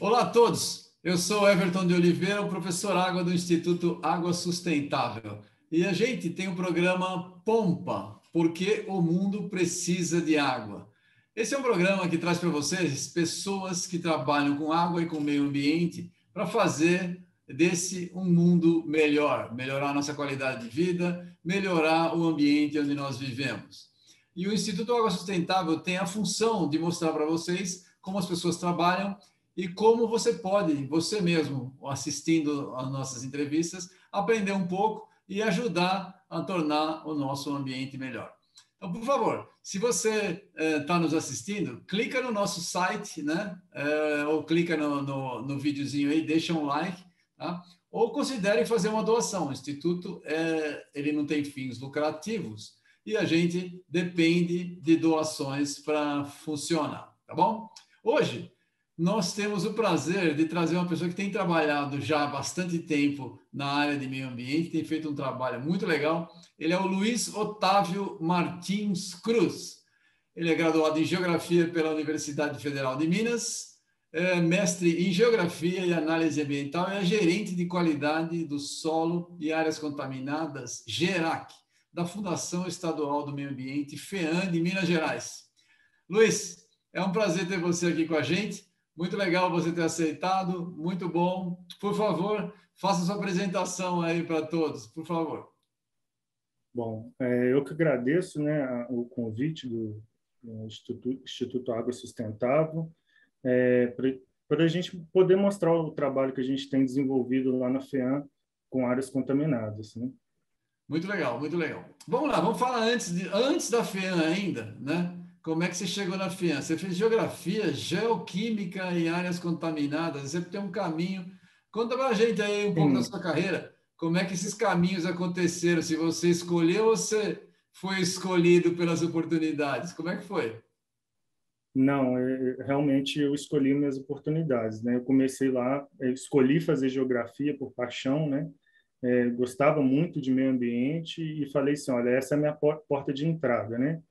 Olá a todos, eu sou Everton de Oliveira, o professor Água do Instituto Água Sustentável. E a gente tem o um programa Pompa, porque o mundo precisa de água. Esse é um programa que traz para vocês pessoas que trabalham com água e com meio ambiente para fazer desse um mundo melhor, melhorar a nossa qualidade de vida, melhorar o ambiente onde nós vivemos. E o Instituto Água Sustentável tem a função de mostrar para vocês como as pessoas trabalham e como você pode, você mesmo, assistindo às nossas entrevistas, aprender um pouco e ajudar a tornar o nosso ambiente melhor. Então, por favor, se você está eh, nos assistindo, clica no nosso site, né? Eh, ou clica no, no, no videozinho aí, deixa um like, tá? Ou considere fazer uma doação. O Instituto é, ele não tem fins lucrativos e a gente depende de doações para funcionar, tá bom? Hoje nós temos o prazer de trazer uma pessoa que tem trabalhado já há bastante tempo na área de meio ambiente, tem feito um trabalho muito legal. Ele é o Luiz Otávio Martins Cruz. Ele é graduado em Geografia pela Universidade Federal de Minas, é mestre em Geografia e Análise Ambiental e é gerente de qualidade do solo e áreas contaminadas, GERAC, da Fundação Estadual do Meio Ambiente, FEAM, de Minas Gerais. Luiz, é um prazer ter você aqui com a gente. Muito legal você ter aceitado, muito bom. Por favor, faça sua apresentação aí para todos, por favor. Bom, é, eu que agradeço né, o convite do, Instituto Água Sustentável é, para a gente poder mostrar o trabalho que a gente tem desenvolvido lá na FEAM com áreas contaminadas. Né? Muito legal, muito legal. Vamos lá, vamos falar antes, de, antes da FEAM ainda, né? Como é que você chegou na FIAN? Você fez geografia, geoquímica em áreas contaminadas, você tem um caminho. Conta para a gente aí um pouco da sua carreira, como é que esses caminhos aconteceram, se você escolheu ou você foi escolhido pelas oportunidades, como é que foi? Não, realmente eu escolhi minhas oportunidades, né? Eu comecei lá, escolhi fazer geografia por paixão, né? É, gostava muito de meio ambiente e falei assim, olha, essa é a minha porta de entrada, né?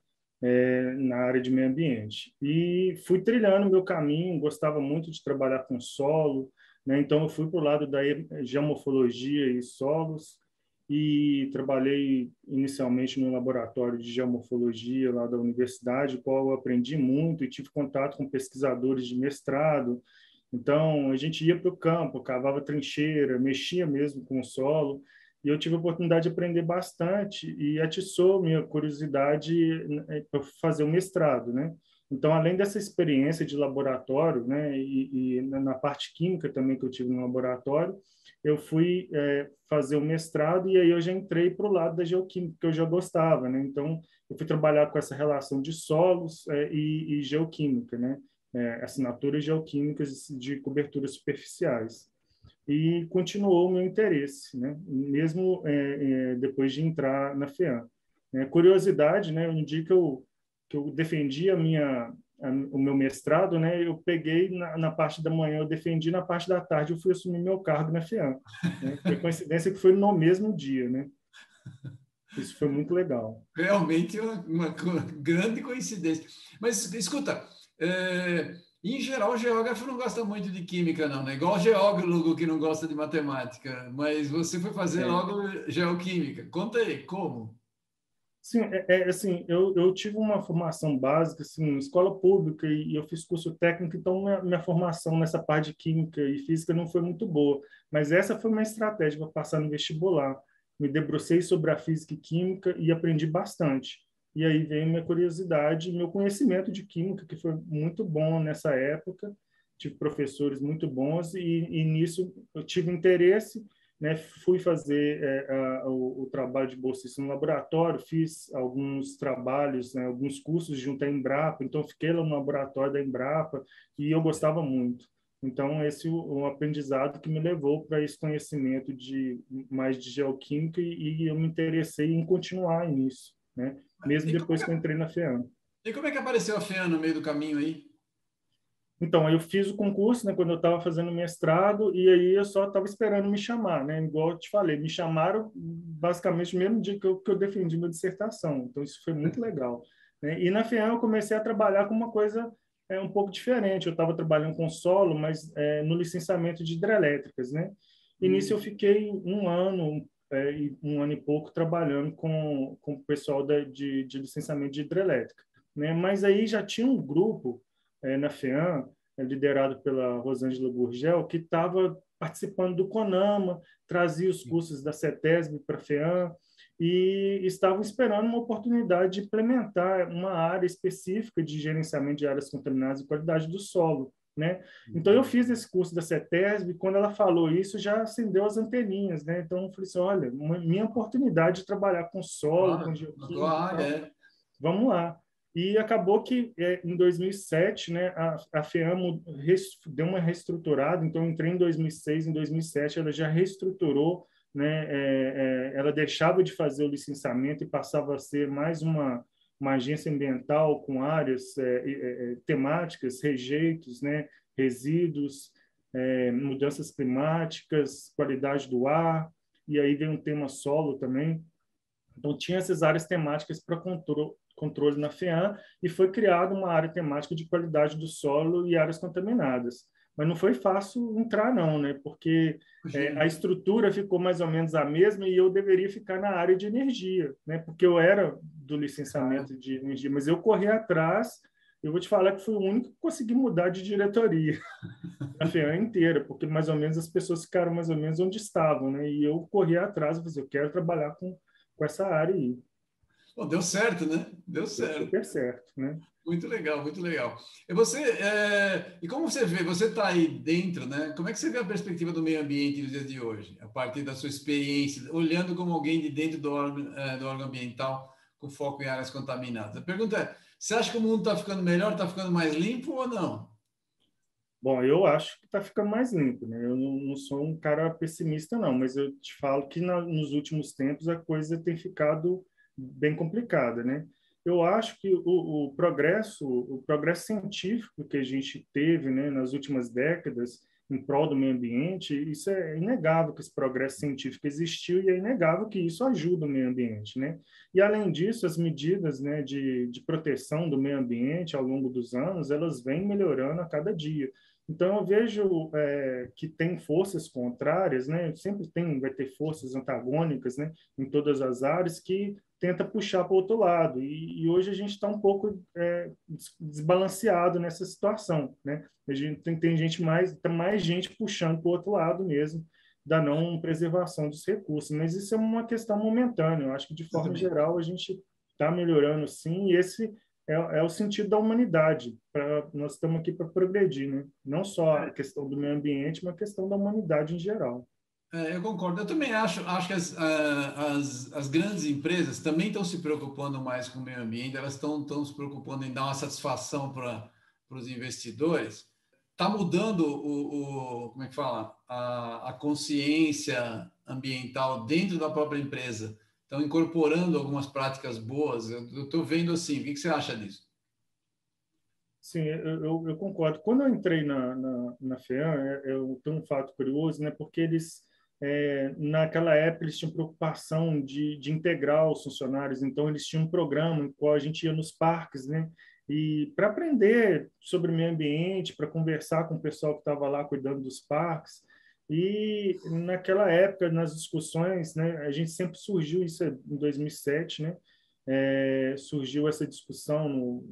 é, na área de meio ambiente. E fui trilhando meu caminho, gostava muito de trabalhar com solo, né? então eu fui para o lado da geomorfologia e solos, e trabalhei inicialmente no laboratório de geomorfologia lá da universidade, qual eu aprendi muito e tive contato com pesquisadores de mestrado. Então, a gente ia para o campo, cavava trincheira, mexia mesmo com o solo, e eu tive a oportunidade de aprender bastante e atiçou minha curiosidade né, para fazer o mestrado, né? Então, além dessa experiência de laboratório, né, e, e na parte química também que eu tive no laboratório, eu fui é, fazer o mestrado e aí eu já entrei para o lado da geoquímica que eu já gostava, né? Então, eu fui trabalhar com essa relação de solos é, e, e, geoquímica, né? É, assinaturas geoquímicas de coberturas superficiais e continuou o meu interesse, né? mesmo é, é, depois de entrar na FEAM. É, curiosidade, né? um dia que eu, que eu defendi a minha, a, o meu mestrado, né? eu peguei na, na, parte da manhã, eu defendi na parte da tarde, eu fui assumir meu cargo na FEAM. Né? Foi coincidência que foi no mesmo dia. Né? Isso foi muito legal. Realmente uma, uma grande coincidência. Mas, escuta, é em geral, o geógrafo não gosta muito de química, não, né? Igual o geólogo que não gosta de matemática. Mas você foi fazer é. logo geoquímica. Conta aí, como? Sim, é, é, assim, eu, eu tive uma formação básica, assim, escola pública e, e eu fiz curso técnico, então minha, minha, formação nessa parte de química e física não foi muito boa. Mas essa foi uma estratégia para passar no vestibular. Me debrucei sobre a física e química e aprendi bastante. E aí veio minha curiosidade, meu conhecimento de química, que foi muito bom nessa época. Tive professores muito bons e, e nisso eu tive interesse, né? Fui fazer é, a, o, o, trabalho de bolsista no laboratório, fiz alguns trabalhos, né, alguns cursos junto à Embrapa, então fiquei lá no laboratório da Embrapa e eu gostava muito. Então, esse é o, aprendizado que me levou para esse conhecimento de mais de geoquímica e, e eu me interessei em continuar nisso, né? mesmo e depois é que eu entrei na FEAM. E como é que apareceu a FEAM no meio do caminho aí? Então, eu fiz o concurso, né, quando eu estava fazendo mestrado, e aí eu só estava esperando me chamar, né? Igual eu te falei, me chamaram basicamente no mesmo dia que eu, que eu defendi minha dissertação. Então, isso foi muito legal. Né? E na FEAM eu comecei a trabalhar com uma coisa é, um pouco diferente. Eu estava trabalhando com solo, mas é, no licenciamento de hidrelétricas, né? E hum. nisso eu fiquei um ano, é, um ano e pouco trabalhando com, com o pessoal da, de, de licenciamento de hidrelétrica. Né? Mas aí já tinha um grupo é, na FEAM, é, liderado pela Rosângela Gurgel, que estava participando do CONAMA, trazia os cursos da CETESB para a FEAM e estavam esperando uma oportunidade de implementar uma área específica de gerenciamento de áreas contaminadas e qualidade do solo. Né? Então, eu fiz esse curso da CETESB, e quando ela falou isso, já acendeu as anteninhas. Né? Então, eu falei assim, olha, minha oportunidade de trabalhar com solo, ah, com geoquímica, é. vamos lá. E acabou que, é, em 2007, né, a, a FEAM deu uma reestruturada, então entrei em 2006, em 2007 ela já reestruturou, né, é, é, ela deixava de fazer o licenciamento e passava a ser mais uma, uma agência ambiental com áreas é, é, é, temáticas, rejeitos, né, resíduos, mudanças climáticas, qualidade do ar, e aí veio um tema solo também. Então, tinha essas áreas temáticas para controle, controle na FEAM e foi criada uma área temática de qualidade do solo e áreas contaminadas. Mas não foi fácil entrar, não, né? Porque é, a estrutura ficou mais ou menos a mesma e eu deveria ficar na área de energia, né? Porque eu era do licenciamento de energia, mas eu corri atrás. Eu vou te falar que fui o único que consegui mudar de diretoria a FEAM inteira, porque mais ou menos as pessoas ficaram mais ou menos onde estavam, né? E eu corri atrás, eu, falei, assim, eu quero trabalhar com, com essa área aí. Bom, deu certo, né? Deu certo. Deu certo, né? Muito legal, muito legal. E você, é... e como você vê, você está aí dentro, né? Como é que você vê a perspectiva do meio ambiente nos dias de hoje, a partir da sua experiência, olhando como alguém de dentro do órgão, é, do órgão ambiental com foco em áreas contaminadas? A pergunta é: você acha que o mundo está ficando melhor, está ficando mais limpo ou não? Bom, eu acho que está ficando mais limpo, né? Eu não, não, sou um cara pessimista, não, mas eu te falo que na, nos últimos tempos a coisa tem ficado bem complicada, né? Eu acho que o, o, progresso, o progresso científico que a gente teve, né, nas últimas décadas em prol do meio ambiente, isso é inegável que esse progresso científico existiu e é inegável que isso ajuda o meio ambiente, né? E além disso, as medidas, né, de, de proteção do meio ambiente ao longo dos anos, elas vêm melhorando a cada dia. Então eu vejo é, que tem forças contrárias, né? Sempre tem, vai ter forças antagônicas, né? Em todas as áreas que tenta puxar para o outro lado. E, e, hoje a gente está um pouco é, desbalanceado nessa situação, né? A gente tem, tem gente mais, tem mais gente puxando para o outro lado mesmo da não preservação dos recursos. Mas isso é uma questão momentânea. Eu acho que de forma geral a gente está melhorando, sim. E esse é, é, o sentido da humanidade. Pra, nós estamos aqui para progredir, né? Não só a questão do meio ambiente, mas a questão da humanidade em geral. É, eu concordo. Eu também acho, acho que as, as, as grandes empresas também estão se preocupando mais com o meio ambiente, elas estão, estão se preocupando em dar uma satisfação para os investidores. Está mudando o, o, como é que fala? A, a consciência ambiental dentro da própria empresa. Estão incorporando algumas práticas boas. Eu estou vendo assim. O que, que você acha disso? Sim, eu, eu, concordo. Quando eu entrei na, na, na FEAM, eu tenho um fato curioso, né? Porque eles é, naquela época eles tinham preocupação de, de integrar os funcionários, então eles tinham um programa em qual a gente ia nos parques, né? E para aprender sobre o meio ambiente, para conversar com o pessoal que estava lá cuidando dos parques. E naquela época, nas discussões, né, a gente sempre surgiu isso em 2007, né? É, surgiu essa discussão no,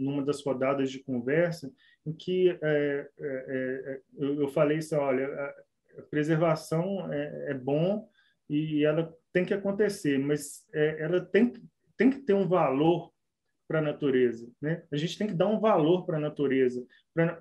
numa das rodadas de conversa em que é, é, é eu, eu, falei assim, olha, preservação é, é bom e ela tem que acontecer, mas é, ela tem, tem que ter um valor para a natureza. Né? A gente tem que dar um valor para a natureza,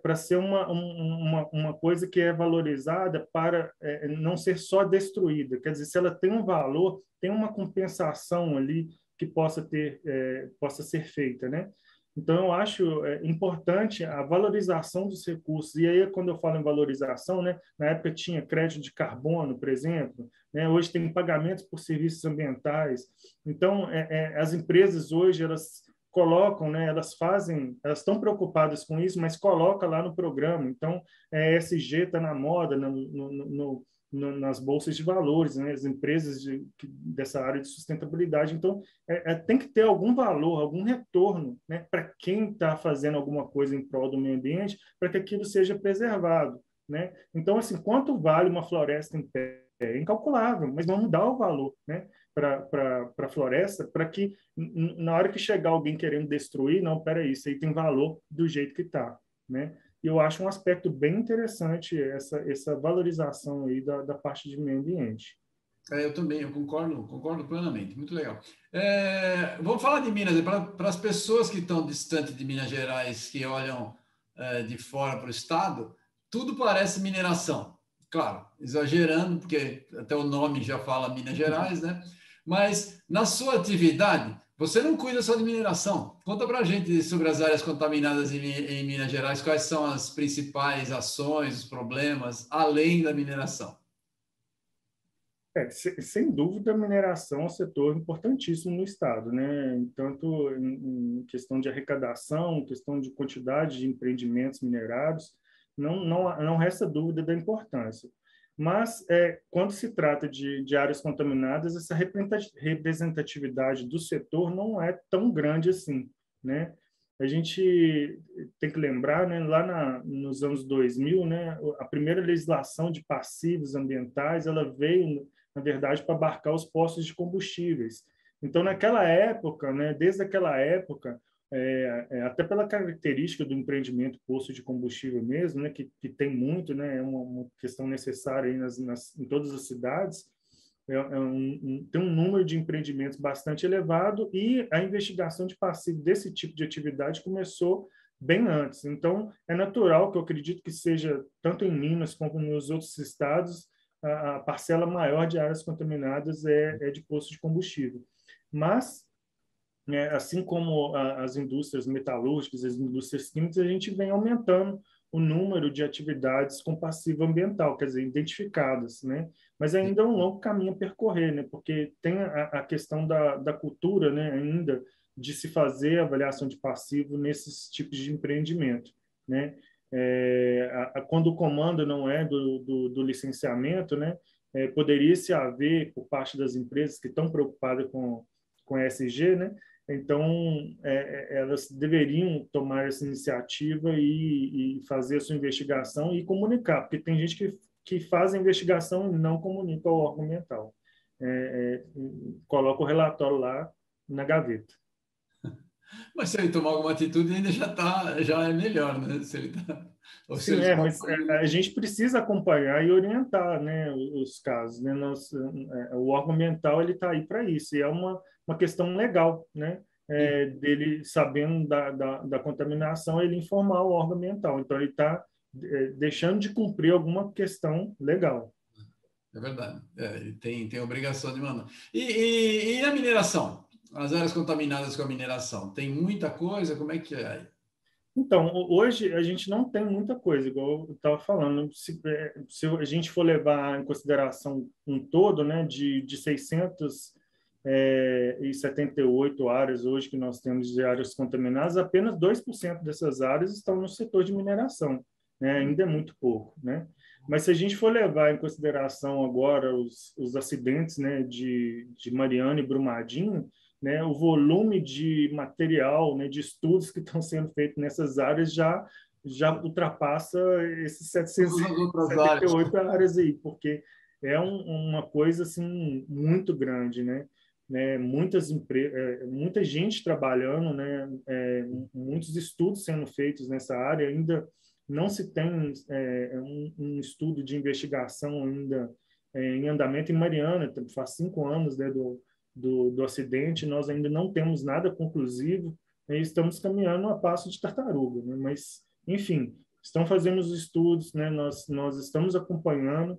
para ser uma, uma, uma coisa que é valorizada para é, não ser só destruída. Quer dizer, se ela tem um valor, tem uma compensação ali que possa, ter, é, possa ser feita. Né? Então, eu acho é, importante a valorização dos recursos. E aí, quando eu falo em valorização, né, na época tinha crédito de carbono, por exemplo, né, hoje tem pagamentos por serviços ambientais. Então, é, é, as empresas hoje elas colocam, né, elas fazem, elas estão preocupadas com isso, mas coloca lá no programa. Então, é, ESG está na moda, no, no, no, nas bolsas de valores, né, as empresas de, dessa área de sustentabilidade. Então, é, é, tem que ter algum valor, algum retorno né, para quem está fazendo alguma coisa em prol do meio ambiente, para que aquilo seja preservado. Né? Então, assim, quanto vale uma floresta em pé? É incalculável, mas vamos dar o valor né, para a floresta, para que na hora que chegar alguém querendo destruir, não, peraí, isso aí tem valor do jeito que está. Né? Eu acho um aspecto bem interessante essa, essa valorização aí da, da parte de meio ambiente. É, eu também, eu concordo, concordo plenamente, muito legal. É, vamos falar de Minas, para as pessoas que estão distantes de Minas Gerais, que olham é, de fora para o estado, tudo parece mineração. Claro, exagerando, porque até o nome já fala Minas Gerais, né? Mas na sua atividade, você não cuida só de mineração. Conta para a gente sobre as áreas contaminadas em, em, Minas Gerais, quais são as principais ações, os problemas, além da mineração. É, sem dúvida, a mineração é um setor importantíssimo no Estado, né? tanto em questão de arrecadação, questão de quantidade de empreendimentos minerados, não, não, não resta dúvida da importância. Mas, é, quando se trata de, de áreas contaminadas, essa representatividade do setor não é tão grande assim, né? A gente tem que lembrar, né, lá na, nos anos 2000, né, a primeira legislação de passivos ambientais, ela veio, na verdade, para abarcar os postos de combustíveis. Então, naquela época, né, desde aquela época, é, é, até pela característica do empreendimento posto de combustível mesmo, né, que, que tem muito, né, é uma, uma questão necessária aí nas, nas, em todas as cidades, é, é um, um, tem um número de empreendimentos bastante elevado e a investigação de passivo desse tipo de atividade começou bem antes. Então, é natural que eu acredito que seja, tanto em Minas como nos outros estados, a, a parcela maior de áreas contaminadas é, é de posto de combustível. Mas né, assim como a, as indústrias metalúrgicas, as indústrias químicas, a gente vem aumentando o número de atividades com passivo ambiental, quer dizer, identificadas, né? Mas ainda é um longo caminho a percorrer, né? Porque tem a, a questão da, da cultura, né? Ainda de se fazer avaliação de passivo nesses tipos de empreendimento, né? É, a, a, quando o comando não é do, do, do licenciamento, né? É, poderia se haver por parte das empresas que estão preocupadas com com ESG, né? Então, é, é, elas deveriam tomar essa iniciativa e, e, fazer a sua investigação e comunicar, porque tem gente que, que faz a investigação e não comunica ao órgão ambiental. É, é, coloca o relatório lá na gaveta. Mas se ele tomar alguma atitude, ainda já tá, já é melhor, né? Se ele tá, Sim, é, mas é, a gente precisa acompanhar e orientar, né, os casos, né? Nós, é, o órgão ambiental ele está aí para isso. E é uma uma questão legal, né? É, dele sabendo da, da, da, contaminação, ele informar o órgão ambiental. Então, ele está é, deixando de cumprir alguma questão legal. É verdade. É, ele tem, tem obrigação de mandar. E, e, e, a mineração? As áreas contaminadas com a mineração? Tem muita coisa? Como é que é aí? Então, hoje a gente não tem muita coisa, igual eu estava falando. Se, é, se, a gente for levar em consideração um todo, né, de, de 600 é, e 78 áreas hoje que nós temos de áreas contaminadas, apenas 2% dessas áreas estão no setor de mineração, né? ainda é muito pouco. Né? Mas se a gente for levar em consideração agora os, os acidentes né, de, de Mariana e Brumadinho, né, o volume de material, né, de estudos que estão sendo feitos nessas áreas já já ultrapassa esses 778 áreas. áreas aí, porque é um, uma coisa assim muito grande, né? Né, muitas empresas, é, muita gente trabalhando, né, é, muitos estudos sendo feitos nessa área, ainda não se tem é, um, um, estudo de investigação ainda é, em andamento. Em Mariana, faz cinco anos né, do, do, do, acidente, nós ainda não temos nada conclusivo e estamos caminhando a passo de tartaruga, né, mas, enfim, estão fazendo os estudos, né, nós, nós estamos acompanhando,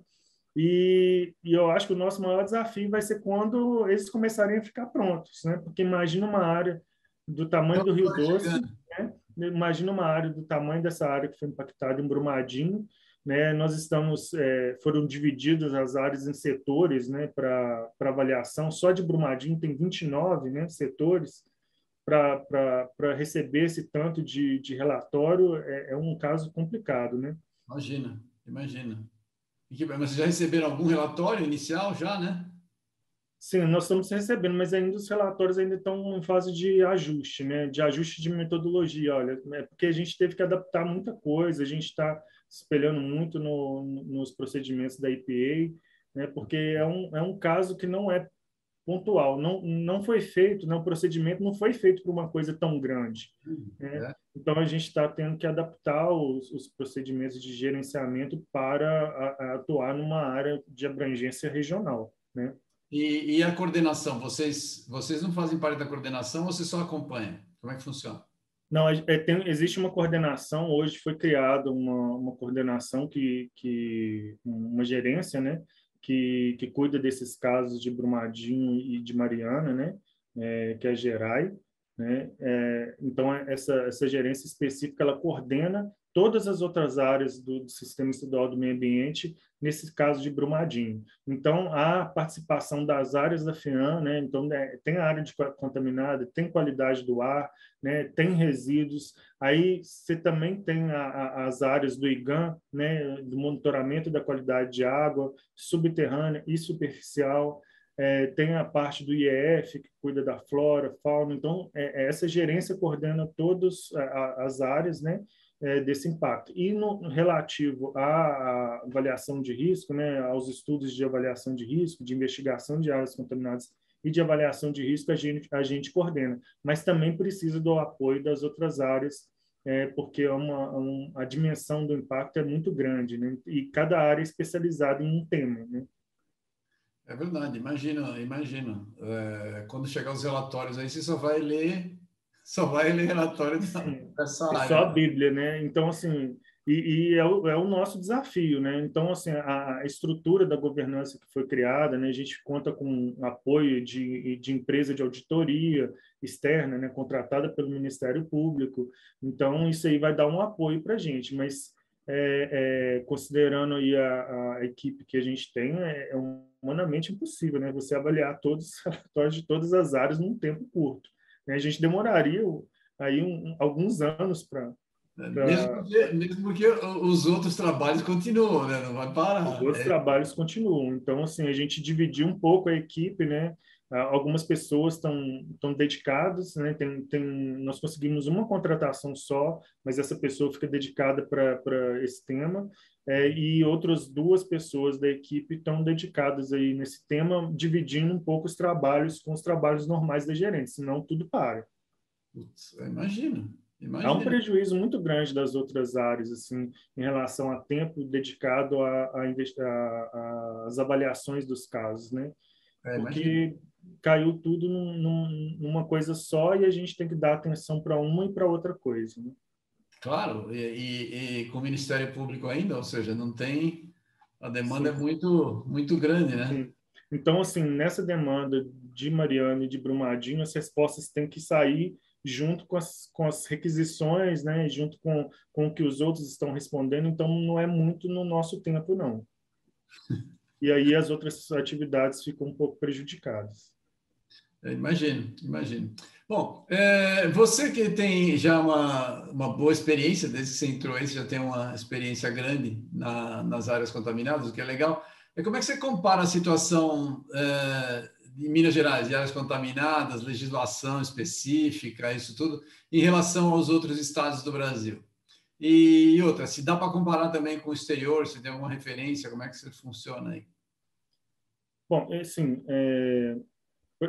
e, e, eu acho que o nosso maior desafio vai ser quando eles começarem a ficar prontos, né? Porque imagina uma área do tamanho do Rio Doce, né? imagina uma área do tamanho dessa área que foi impactada em Brumadinho, né? Nós estamos é, foram divididas as áreas em setores, né? Para avaliação, só de Brumadinho tem 29, né? Setores para receber esse tanto de, de relatório é, é, um caso complicado, né? Imagina, imagina. Mas vocês já receberam algum relatório inicial já, né? Sim, nós estamos recebendo, mas ainda os relatórios ainda estão em fase de ajuste, né? De ajuste de metodologia, olha, é porque a gente teve que adaptar muita coisa, a gente está espelhando muito no, nos procedimentos da IPA, né? Porque é um, é um caso que não é pontual, não, não foi feito, né, o procedimento não foi feito para uma coisa tão grande. Né? É. Então, a gente está tendo que adaptar os, os, procedimentos de gerenciamento para a, a atuar numa área de abrangência regional. Né? E, e, a coordenação? Vocês, vocês não fazem parte da coordenação ou vocês só acompanham? Como é que funciona? Não, é, é tem, existe uma coordenação. Hoje foi criada uma, uma coordenação que, que uma gerência, né, que, que cuida desses casos de Brumadinho e de Mariana, né? É, que é a Gerai. Né? É, então, essa, essa gerência específica, ela coordena todas as outras áreas do, do, Sistema Estadual do Meio Ambiente, nesse caso de Brumadinho. Então, a participação das áreas da FIAN, né? então, né, tem a área de contaminada, tem qualidade do ar, né? tem resíduos, aí você também tem a, a, as áreas do IGAM, né? do monitoramento da qualidade de água, subterrânea e superficial, é, tem a parte do IEF, que cuida da flora, fauna, então, é, é essa gerência coordena todas as áreas, né? É, desse impacto. E no relativo à avaliação de risco, né, aos estudos de avaliação de risco, de investigação de áreas contaminadas e de avaliação de risco, a gente, a gente coordena. Mas também precisa do apoio das outras áreas, é, porque é uma, um, a dimensão do impacto é muito grande, né? e cada área é especializada em um tema. Né? É verdade, imagina, imagina. É, quando chegar os relatórios aí, você só vai ler só vai ler relatório dessa área. É só a Bíblia, né? Então, assim, e, e é, o, é, o, nosso desafio, né? Então, assim, a, a, estrutura da governança que foi criada, né? A gente conta com apoio de, de empresa de auditoria externa, né? Contratada pelo Ministério Público. Então, isso aí vai dar um apoio para a gente, mas é, é, considerando aí a, a, equipe que a gente tem, é, é humanamente impossível, né? Você avaliar todos os relatórios de todas as áreas num tempo curto. Né? A gente demoraria aí um, alguns anos para é, Pra... Mesmo, porque, mesmo porque os outros trabalhos continuam, né? Não vai parar. Os outros é. trabalhos continuam. Então, assim, a gente dividiu um pouco a equipe, né? Ah, algumas pessoas estão estão dedicadas, né? Tem, tem, nós conseguimos uma contratação só, mas essa pessoa fica dedicada para esse tema. É, e outras duas pessoas da equipe estão dedicadas aí nesse tema, dividindo um pouco os trabalhos com os trabalhos normais da gerente, senão tudo para. Putz, imagino. Há um prejuízo muito grande das outras áreas, assim, em relação a tempo dedicado às avaliações dos casos, né? É, Porque caiu tudo num, num, numa coisa só e a gente tem que dar atenção para uma e para outra coisa, né? Claro, e, e, e, com o Ministério Público ainda, ou seja, não tem. A demanda Sim. é muito, muito grande, né? Sim. Então, assim, nessa demanda de Mariana e de Brumadinho, as respostas têm que sair junto com as, com as requisições, né? junto com, com o que os outros estão respondendo, então não é muito no nosso tempo, não. E aí as outras atividades ficam um pouco prejudicadas. Imagino, imagino. Bom, é, você que tem já uma, uma boa experiência, desde que você entrou aí, você já tem uma experiência grande na, nas áreas contaminadas, o que é legal. É como é que você compara a situação é, em Minas Gerais, de áreas contaminadas, legislação específica, isso tudo, em relação aos outros estados do Brasil? E outra, se dá para comparar também com o exterior, se tem alguma referência, como é que isso funciona aí? Bom, assim, é,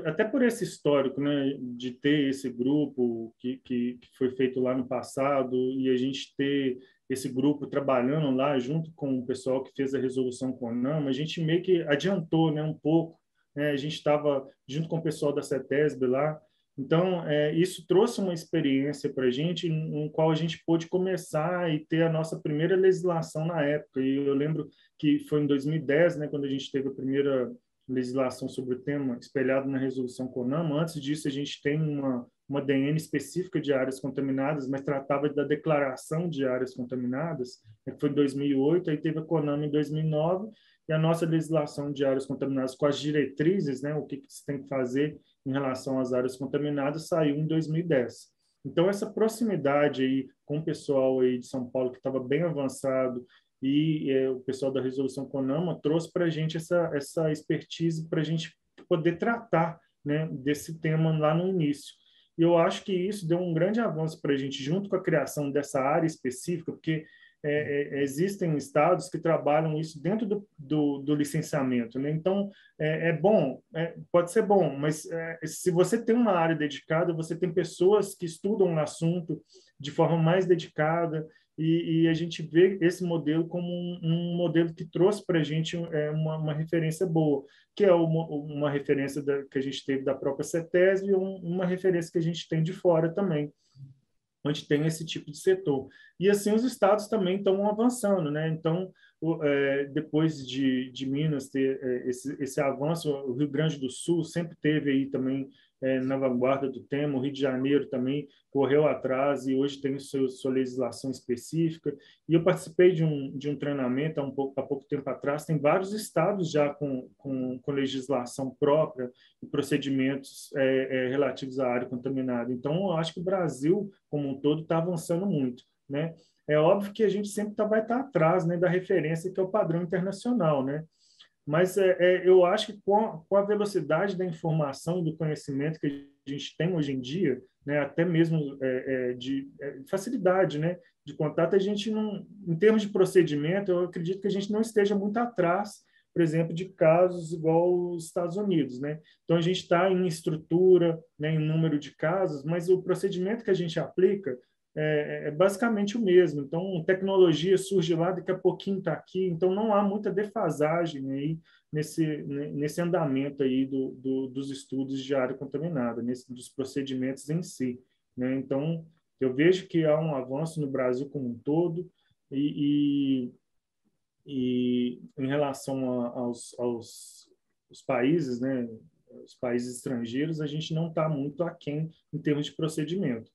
até por esse histórico, né, de ter esse grupo que, que, que, foi feito lá no passado e a gente ter esse grupo trabalhando lá junto com o pessoal que fez a resolução com CONAMA, a gente meio que adiantou, né, um pouco. Né, a gente estava junto com o pessoal da CETESB lá, então é, isso trouxe uma experiência para a gente, no qual a gente pôde começar e ter a nossa primeira legislação na época. E eu lembro que foi em 2010, né, quando a gente teve a primeira legislação sobre o tema espelhado na resolução CONAMA. Antes disso, a gente tem uma, uma DN específica de áreas contaminadas, mas tratava da declaração de áreas contaminadas, né, que foi em 2008, aí teve a CONAMA em 2009, e a nossa legislação de áreas contaminadas com as diretrizes, né, o que, que se tem que fazer em relação às áreas contaminadas saiu em 2010. Então, essa proximidade aí com o pessoal aí de São Paulo, que estava bem avançado, e é, o pessoal da Resolução Conama trouxe para a gente essa, essa expertise para a gente poder tratar né, desse tema lá no início. E eu acho que isso deu um grande avanço para a gente, junto com a criação dessa área específica, porque é, é, existem estados que trabalham isso dentro do, do, do licenciamento. Né? Então, é, é bom, é, pode ser bom, mas é, se você tem uma área dedicada, você tem pessoas que estudam o assunto de forma mais dedicada, e, e, a gente vê esse modelo como um, um modelo que trouxe para a gente é, uma, uma, referência boa, que é uma, uma referência da, que a gente teve da própria CETES e um, uma referência que a gente tem de fora também onde tem esse tipo de setor. E assim os estados também estão avançando, né? Então, o, é, depois de, de Minas ter é, esse, esse avanço, o Rio Grande do Sul sempre teve aí também é, na vanguarda do tema. O Rio de Janeiro também correu atrás e hoje tem sua legislação específica. E eu participei de um, de um treinamento há, um pouco, há pouco tempo atrás. Tem vários estados já com, com, com legislação própria e procedimentos é, é, relativos à área contaminada. Então, eu acho que o Brasil, como um todo, está avançando muito. Né? É óbvio que a gente sempre tá, vai estar tá atrás né, da referência que é o padrão internacional, né? Mas é, é, eu acho que com a, com a, velocidade da informação e do conhecimento que a gente tem hoje em dia, né, até mesmo é, é de é, facilidade né, de contato, a gente não, em termos de procedimento, eu acredito que a gente não esteja muito atrás, por exemplo, de casos igual os Estados Unidos. Né? Então, a gente está em estrutura, né, em número de casos, mas o procedimento que a gente aplica é, é, basicamente o mesmo. Então, tecnologia surge lá, daqui a pouquinho está aqui, então não há muita defasagem aí nesse, nesse andamento aí do, do, dos estudos de área contaminada, nesse, dos procedimentos em si. Né? Então, eu vejo que há um avanço no Brasil como um todo e, e, e em relação a, aos, aos os países, né, os países estrangeiros, a gente não está muito aquém em termos de procedimento.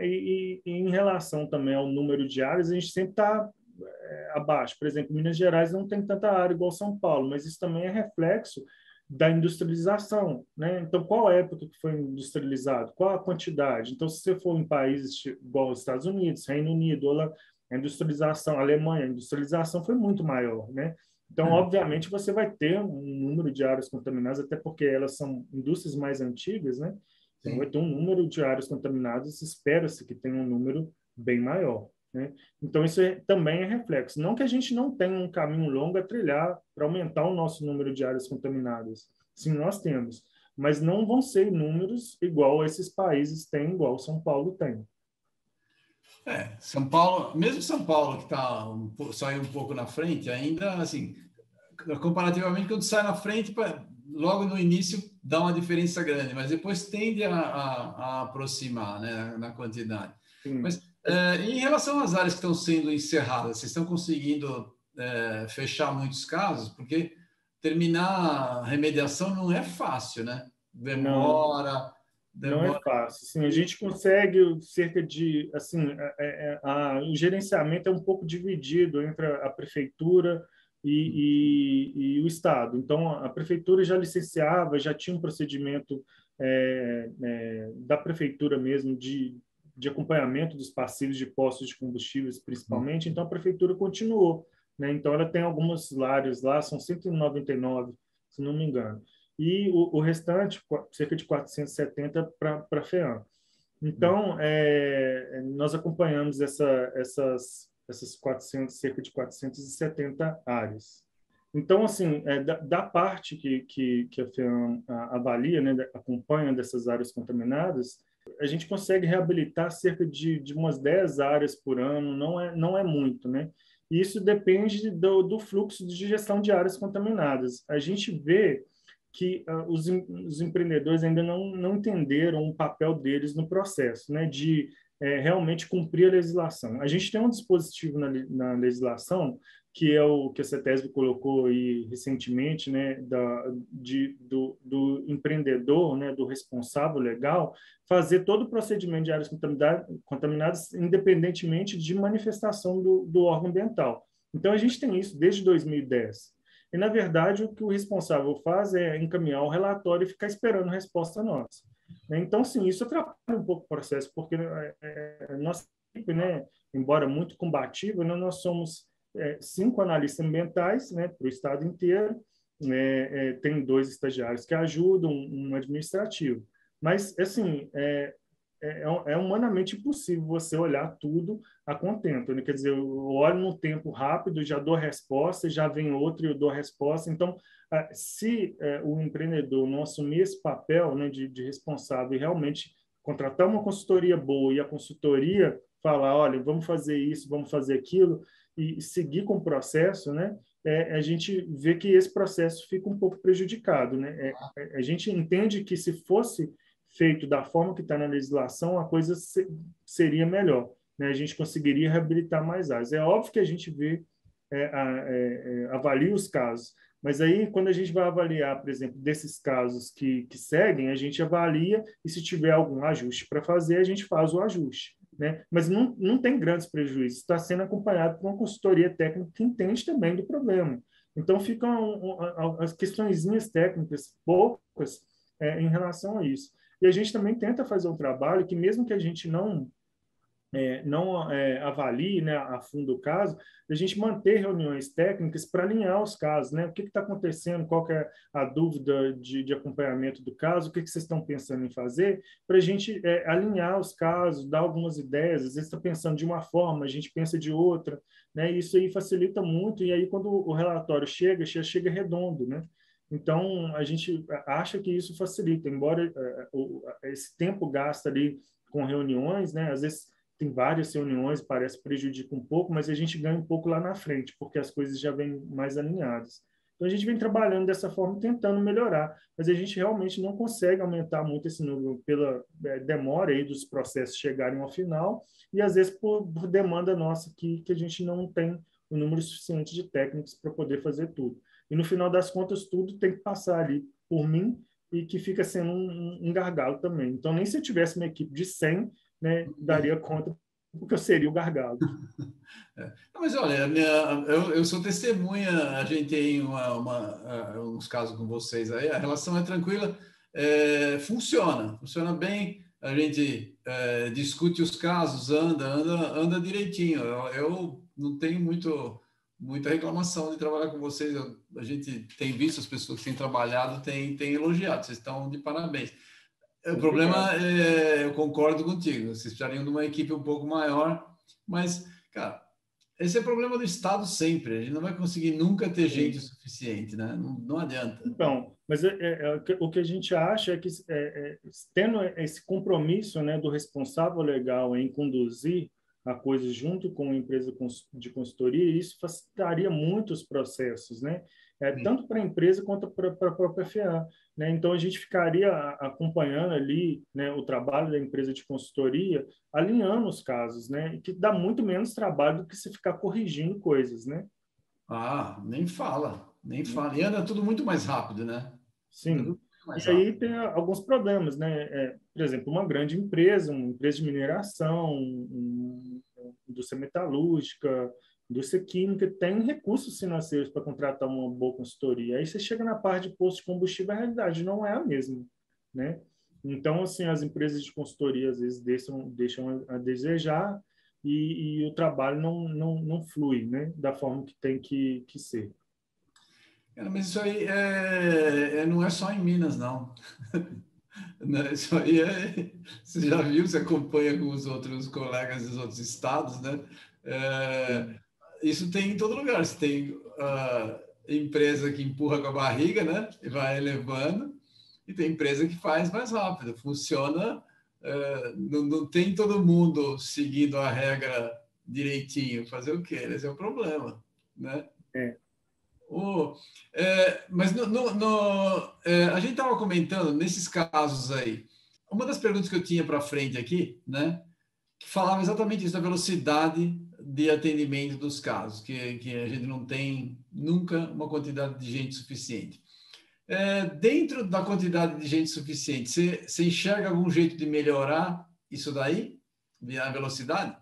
E, e, em relação também ao número de áreas, a gente sempre está é, abaixo. Por exemplo, Minas Gerais não tem tanta área igual São Paulo, mas isso também é reflexo da industrialização, né? Então, qual época que foi industrializado? Qual a quantidade? Então, se você for em países igual os Estados Unidos, Reino Unido, a industrialização, a Alemanha, a industrialização foi muito maior, né? Então, hum. obviamente, você vai ter um número de áreas contaminadas, até porque elas são indústrias mais antigas, né? Então, vai ter um número de áreas contaminadas, espera-se que tenha um número bem maior. Né? Então, isso é, também é reflexo. Não que a gente não tenha um caminho longo a trilhar para aumentar o nosso número de áreas contaminadas. Sim, nós temos. Mas não vão ser números igual esses países têm, igual São Paulo tem. É, São Paulo, mesmo São Paulo, que tá um, saiu um pouco na frente, ainda, assim, comparativamente, quando sai na frente, logo no início dá uma diferença grande, mas depois tende a, a, a aproximar né, na quantidade. Sim. Mas é, em relação às áreas que estão sendo encerradas, vocês estão conseguindo é, fechar muitos casos? Porque terminar a remediação não é fácil, né? Demora. Não, demora. não é fácil. Sim, a gente consegue cerca de assim, é, é, a, o gerenciamento é um pouco dividido entre a prefeitura e, e, e, o Estado. Então, a prefeitura já licenciava, já tinha um procedimento é, é, da prefeitura mesmo de, de acompanhamento dos passivos de postos de combustíveis, principalmente. Então, a prefeitura continuou. Né? Então, ela tem algumas áreas lá, são 199, se não me engano. E o, o restante, cerca de 470 para a FEAM. Então, é, nós acompanhamos essa, essas essas 400, cerca de 470 áreas. Então, assim, é, da, da, parte que, que, que a FEAM avalia, né, acompanha dessas áreas contaminadas, a gente consegue reabilitar cerca de, de umas 10 áreas por ano, não é, não é muito, né? E isso depende do, do fluxo de gestão de áreas contaminadas. A gente vê que uh, os, os empreendedores ainda não, não entenderam o papel deles no processo, né? De é, realmente cumprir a legislação. A gente tem um dispositivo na, na legislação que é o que a CETESB colocou aí recentemente, né, da, de, do, do empreendedor, né, do responsável legal, fazer todo o procedimento de áreas contaminadas, independentemente de manifestação do, do órgão ambiental. Então, a gente tem isso desde 2010. E, na verdade, o que o responsável faz é encaminhar o relatório e ficar esperando resposta nossa. Né? Então, sim, isso atrapalha um pouco o processo, porque é, é, nossa equipe, né, embora muito combativa, né, nós somos é, cinco analistas ambientais né, para o estado inteiro, né, é, tem dois estagiários que ajudam, um administrativo. Mas, assim, é, é, é, é humanamente impossível você olhar tudo a contento. Né? Quer dizer, eu olho num tempo rápido, já dou resposta, já vem outro e eu dou resposta. Então, ah, se é, o empreendedor não assumir esse papel né, de, de responsável e realmente contratar uma consultoria boa e a consultoria falar, olha, vamos fazer isso, vamos fazer aquilo, e seguir com o processo, né? É, a gente vê que esse processo fica um pouco prejudicado, né? É, é a gente entende que se fosse feito da forma que está na legislação, a coisa se, seria melhor. Né? A gente conseguiria reabilitar mais áreas. É óbvio que a gente vê, é, é, é, avalia os casos, mas aí, quando a gente vai avaliar, por exemplo, desses casos que, que seguem, a gente avalia e se tiver algum ajuste para fazer, a gente faz o ajuste. Né? Mas não, não tem grandes prejuízos, está sendo acompanhado por uma consultoria técnica que entende também do problema. Então, ficam as questõezinhas técnicas poucas é, em relação a isso. E a gente também tenta fazer um trabalho que, mesmo que a gente não é, não é, avalie né, a fundo o caso, a gente manter reuniões técnicas para alinhar os casos, né? O que está acontecendo, qual é a dúvida de, de, acompanhamento do caso, o que, que vocês estão pensando em fazer, para a gente é, alinhar os casos, dar algumas ideias, às vezes está pensando de uma forma, a gente pensa de outra, né? Isso aí facilita muito, e aí quando o relatório chega, chega redondo, né? Então, a gente acha que isso facilita, embora uh, esse tempo gasto ali com reuniões, né, às vezes tem várias reuniões, parece prejudica um pouco, mas a gente ganha um pouco lá na frente, porque as coisas já vêm mais alinhadas. Então, a gente vem trabalhando dessa forma, tentando melhorar, mas a gente realmente não consegue aumentar muito esse número pela é, demora aí dos processos chegarem ao final e, às vezes, por, por demanda nossa, que, que a gente não tem o número suficiente de técnicos para poder fazer tudo. E no final das contas, tudo tem que passar ali por mim e que fica sendo um, um gargalo também. Então, nem se eu tivesse uma equipe de 100, né, daria conta, porque eu seria o gargalo. É. Mas olha, minha, eu, eu, sou testemunha, a gente tem uma, uma, uh, uns casos com vocês aí, a relação é tranquila, é, funciona, funciona bem, a gente é, discute os casos, anda, anda, anda direitinho. Eu, eu não tenho muito muita reclamação de trabalhar com vocês. A gente tem visto as pessoas que têm trabalhado, têm, têm elogiado. Vocês estão de parabéns. O problema é, eu concordo contigo, vocês precisariam de uma equipe um pouco maior, mas, cara, esse é o problema do Estado sempre. A gente não vai conseguir nunca ter gente suficiente, né? Não, não adianta. Então, mas é, é, é o que a gente acha é que, é, é, tendo esse compromisso né, do responsável legal em conduzir a coisa junto com a empresa de consultoria, e isso facilitaria muito os processos, né? É, tanto para a empresa quanto para a própria FA. Né? Então, a gente ficaria acompanhando ali né, o trabalho da empresa de consultoria, alinhando os casos, né? que dá muito menos trabalho do que se ficar corrigindo coisas. Né? Ah, nem fala, nem fala. E anda tudo muito mais rápido, né? Sim. E aí tem alguns problemas, né? É, por exemplo, uma grande empresa, uma empresa de mineração, um, indústria metalúrgica, indústria química, tem recursos financeiros para contratar uma boa consultoria. Aí você chega na parte de posto de combustível, a realidade não é a mesma, né? Então, assim, as empresas de consultoria às vezes deixam, deixam a desejar e, e o trabalho não, não, não flui, né? Da forma que tem que, que ser. Cara, mas isso aí é, é, não é só em Minas, não. Né, isso aí é, você já viu, você acompanha com os outros colegas dos outros estados, né? É, isso tem em todo lugar. Você tem a empresa que empurra com a barriga, né? E vai elevando, e tem empresa que faz mais rápido. Funciona, é, não, não tem todo mundo seguindo a regra direitinho. Fazer o quê? Esse é o problema, né? É. Oh, é, mas no, no, no é, a gente estava comentando nesses casos aí. Uma das perguntas que eu tinha para frente aqui, né, que falava exatamente isso da velocidade de atendimento dos casos, que, que a gente não tem nunca uma quantidade de gente suficiente. É, dentro da quantidade de gente suficiente, você, você enxerga algum jeito de melhorar isso daí, a velocidade?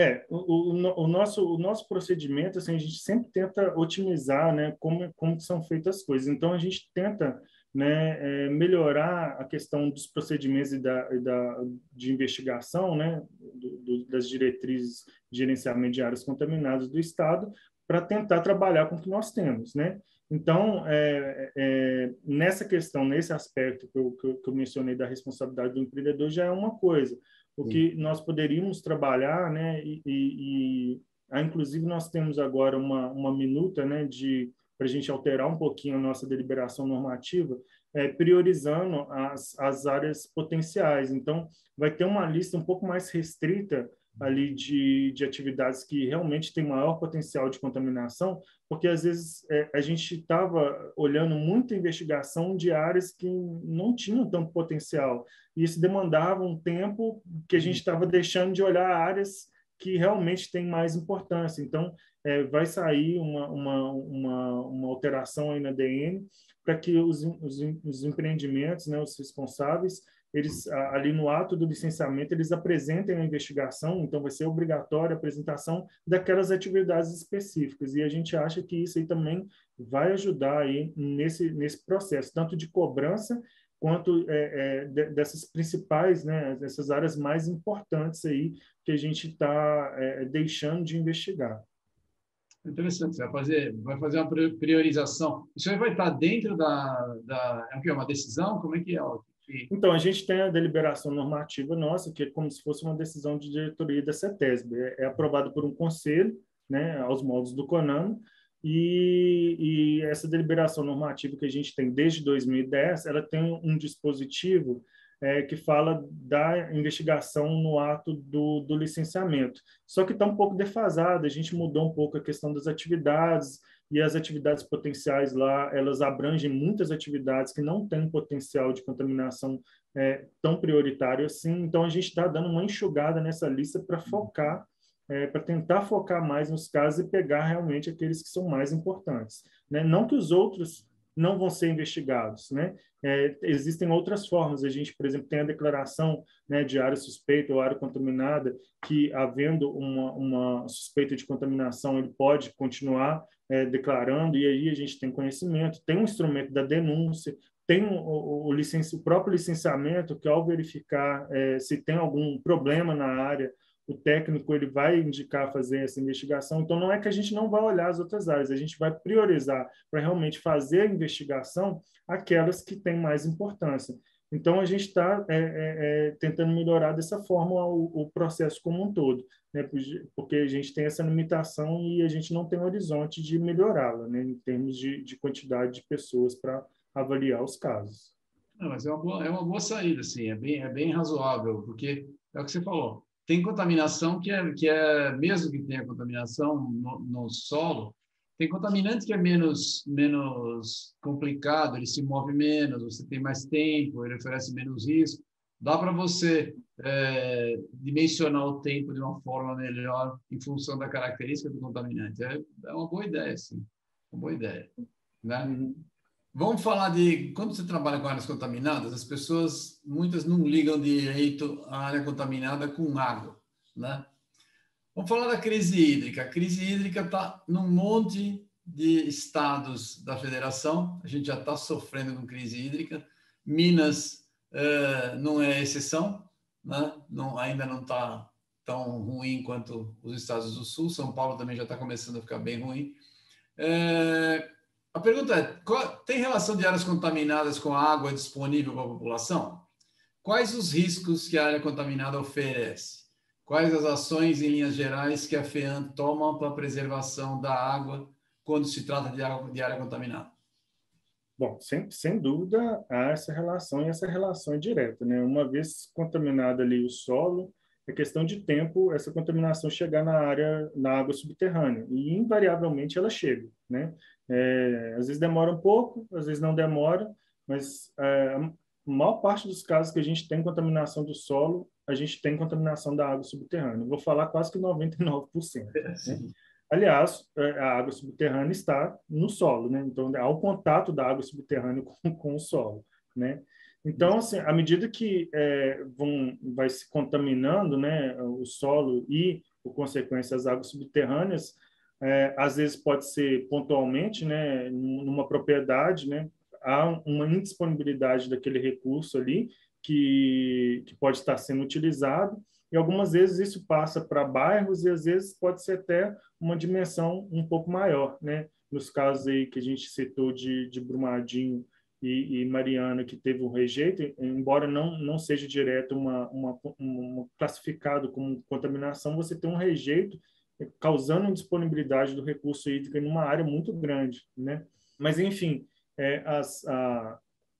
É, o, o, o, nosso, o nosso procedimento, assim, a gente sempre tenta otimizar né, como, como são feitas as coisas. Então, a gente tenta né, é, melhorar a questão dos procedimentos e da, e da, de investigação né, do, do, das diretrizes de gerenciamento de áreas contaminadas do Estado para tentar trabalhar com o que nós temos. Né? Então, é, é, nessa questão, nesse aspecto que eu, que eu mencionei da responsabilidade do empreendedor, já é uma coisa o que nós poderíamos trabalhar, né? E, e, e ah, inclusive nós temos agora uma, uma minuta, né? De para a gente alterar um pouquinho a nossa deliberação normativa, é, priorizando as, as áreas potenciais. Então, vai ter uma lista um pouco mais restrita ali de, de atividades que realmente têm maior potencial de contaminação, porque às vezes é, a gente estava olhando muita investigação de áreas que não tinham tanto potencial, e isso demandava um tempo que a gente estava deixando de olhar áreas que realmente têm mais importância. Então, é, vai sair uma, uma, uma, uma alteração aí na DN para que os, os, os empreendimentos, né, os responsáveis, eles ali no ato do licenciamento eles apresentem a investigação, então vai ser obrigatória a apresentação daquelas atividades específicas e a gente acha que isso aí também vai ajudar aí nesse nesse processo tanto de cobrança quanto é, é, dessas principais, né, dessas áreas mais importantes aí que a gente está é, deixando de investigar. Interessante, você vai fazer, vai fazer uma priorização. Isso aí vai estar dentro da, da é, uma decisão? Como é que é? Então, a gente tem a deliberação normativa nossa, que é como se fosse uma decisão de diretoria da CETESB. É, é aprovada por um conselho, né, aos moldes do CONAMA, e, e, essa deliberação normativa que a gente tem desde 2010, ela tem um dispositivo é, que fala da investigação no ato do, do licenciamento. Só que está um pouco defasada, a gente mudou um pouco a questão das atividades, e as atividades potenciais lá, elas abrangem muitas atividades que não têm potencial de contaminação é, tão prioritário assim. Então, a gente está dando uma enxugada nessa lista para focar, é, para tentar focar mais nos casos e pegar realmente aqueles que são mais importantes. Né? Não que os outros não vão ser investigados, né? É, existem outras formas. A gente, por exemplo, tem a declaração né, de área suspeita ou área contaminada, que havendo uma, uma suspeita de contaminação, ele pode continuar é, declarando, e aí a gente tem conhecimento, tem um instrumento da denúncia, tem o, o, o, o próprio licenciamento, que ao verificar é, se tem algum problema na área, o técnico ele vai indicar fazer essa investigação. Então, não é que a gente não vai olhar as outras áreas, a gente vai priorizar para realmente fazer a investigação aquelas que têm mais importância. Então, a gente está é, é, é, tentando melhorar dessa forma o, o, processo como um todo, né? porque a gente tem essa limitação e a gente não tem horizonte de melhorá-la, né? em termos de, de quantidade de pessoas para avaliar os casos. Não, mas é uma, boa, é uma boa saída, sim, é bem, é bem razoável, porque é o que você falou, tem contaminação que é, que é mesmo que tenha contaminação no, no solo, tem contaminante que é menos, menos complicado, ele se move menos, você tem mais tempo, ele oferece menos risco. Dá para você é, dimensionar o tempo de uma forma melhor em função da característica do contaminante. É, é uma boa ideia, sim. Uma boa ideia. Né? Uhum. Vamos falar de quando você trabalha com áreas contaminadas, as pessoas muitas não ligam direito a área contaminada com água, né? Vamos falar da crise hídrica. A crise hídrica está num monte de estados da federação. A gente já está sofrendo com crise hídrica. Minas uh, não é exceção, né? não, ainda não está tão ruim quanto os estados do sul. São Paulo também já está começando a ficar bem ruim. Uh, a pergunta é: qual, tem relação de áreas contaminadas com a água disponível para a população? Quais os riscos que a área contaminada oferece? Quais as ações, em linhas gerais, que a FEAM toma para a preservação da água quando se trata de, água, de área contaminada? Bom, sem, sem dúvida há essa relação e essa relação é direta. Né? Uma vez contaminado ali o solo, é questão de tempo essa contaminação chegar na área, na água subterrânea. E invariavelmente ela chega. Né? É, às vezes demora um pouco, às vezes não demora, mas é, a maior parte dos casos que a gente tem contaminação do solo a gente tem contaminação da água subterrânea. Vou falar quase que 99%. Né? Aliás, é, a água subterrânea está no solo, né? Então, há o contato da água subterrânea com, com o solo, né? Então, assim, à medida que é, vão, vai se contaminando, né, o solo e por consequência, as águas subterrâneas, é, às vezes pode ser pontualmente, né, numa propriedade, né, há uma indisponibilidade daquele recurso ali que, que pode estar sendo utilizado, e algumas vezes isso passa para bairros e às vezes pode ser até uma dimensão um pouco maior, né? Nos casos aí que a gente citou de, de Brumadinho e, e Mariana, que teve um rejeito, embora não, não seja direto uma, uma, uma classificado como contaminação, você tem um rejeito causando indisponibilidade do recurso hídrico em uma área muito grande, né? Mas, enfim, é, as,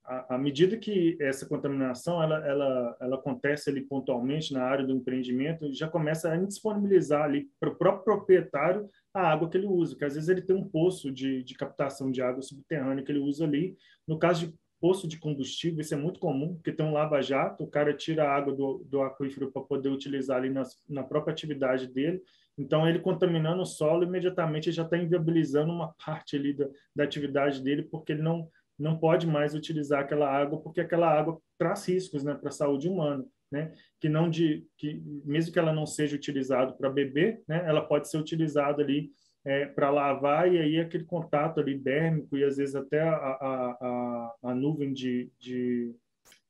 a, medida que essa contaminação ela, ela, ela acontece ali pontualmente na área do empreendimento, já começa a indisponibilizar ali para o próprio proprietário a água que ele usa, que às vezes ele tem um poço de, de captação de água subterrânea que ele usa ali. No caso de poço de combustível, isso é muito comum, porque tem um lava-jato, o cara tira a água do, do aquífero para poder utilizar ali nas, na própria atividade dele, então, ele contaminando o solo, imediatamente já está inviabilizando uma parte ali da, da atividade dele, porque ele não, não pode mais utilizar aquela água, porque aquela água traz riscos né, para a saúde humana. Né? Que não de que mesmo que ela não seja utilizada para beber, né, ela pode ser utilizada ali é, para lavar e aí aquele contato ali dérmico e às vezes até a, a, a, a nuvem de, de,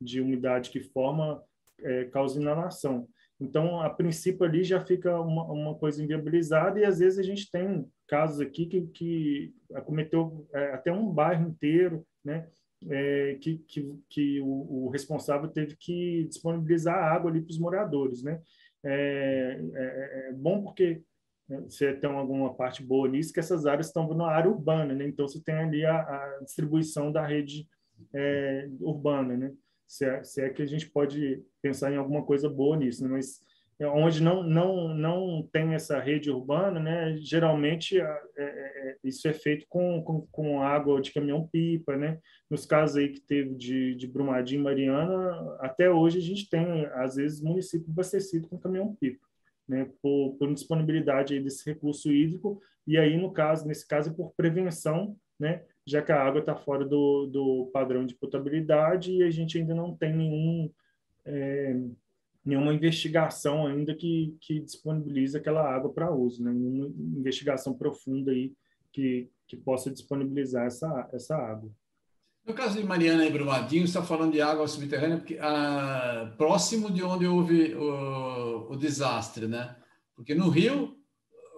de umidade que forma é, causa inalação. Então, a princípio ali já fica uma, uma coisa inviabilizada e às vezes a gente tem casos aqui que, que acometeu é, até um bairro inteiro, né? É, que, que, que o, o, responsável teve que disponibilizar água ali para os moradores, né? É, é, é bom porque você tem alguma parte boa nisso, que essas áreas estão na área urbana, né? Então, você tem ali a, a distribuição da rede é, urbana, né? se é, se é que a gente pode pensar em alguma coisa boa nisso, né? mas é, onde não não não tem essa rede urbana, né? Geralmente é, é, é, isso é feito com, com, com água de caminhão pipa, né? Nos casos aí que teve de, de Brumadinho, Mariana, até hoje a gente tem às vezes município abastecido com caminhão pipa, né? Por, por desse recurso hídrico e aí no caso nesse caso é por prevenção, né? já que a água está fora do, do padrão de potabilidade e a gente ainda não tem nenhum, é, nenhuma investigação ainda que, que disponibilize aquela água para uso, né? Uma investigação profunda aí que, que possa disponibilizar essa, essa água. No caso de Mariana e Brumadinho, está falando de água subterrânea porque, ah, próximo de onde houve o, o desastre, né? Porque no Rio,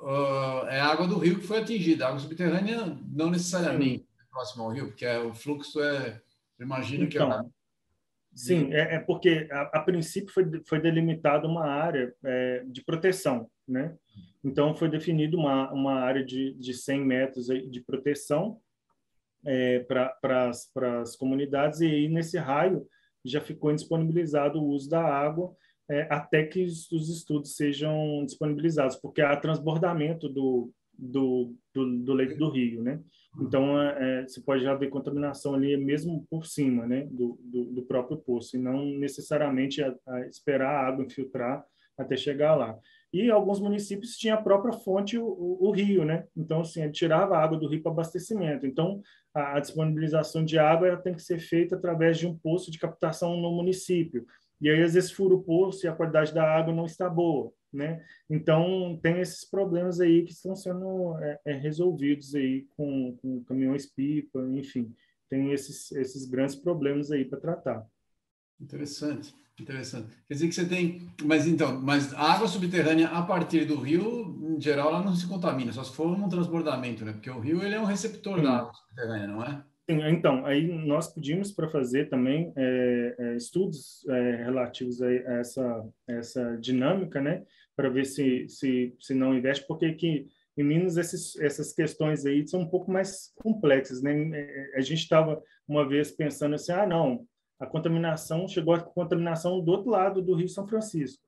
uh, é a água do rio que foi atingida, a água subterrânea não necessariamente próximo ao rio, porque é, o fluxo é, imagino então, que é... Então, sim, é, é porque a, a, princípio foi, foi delimitada uma área é, de proteção, né? Então foi definido uma, uma área de, de 100 metros de proteção é, para as comunidades e aí nesse raio já ficou disponibilizado o uso da água é, até que os, os estudos sejam disponibilizados, porque há transbordamento do, do, do, do leito do rio, né? Então, é, é, você pode já ver contaminação ali mesmo por cima, né, do, do, do próprio poço, e não necessariamente a, a esperar a água infiltrar até chegar lá. E alguns municípios tinham a própria fonte, o, o, o rio, né? Então, assim, ele tirava a água do rio para abastecimento. Então, a, a disponibilização de água tem que ser feita através de um poço de captação no município. E aí, às vezes, fura o poço e a qualidade da água não está boa né? Então tem esses problemas aí que estão sendo é, é, resolvidos aí com, com caminhões pipa, enfim, tem esses esses grandes problemas aí para tratar. Interessante, interessante. Quer dizer que você tem, mas então, mas a água subterrânea a partir do rio, em geral, ela não se contamina, só se for um transbordamento, né? Porque o rio ele é um receptor Sim. da água subterrânea, não é? Então, aí nós pedimos para fazer também é, é, estudos é, relativos a essa, essa dinâmica, né? para ver se, se, se não investe, porque aqui em Minas esses, essas questões aí são um pouco mais complexas, né? É, a gente estava uma vez pensando assim, ah, não, a contaminação chegou a contaminação do outro lado do Rio São Francisco,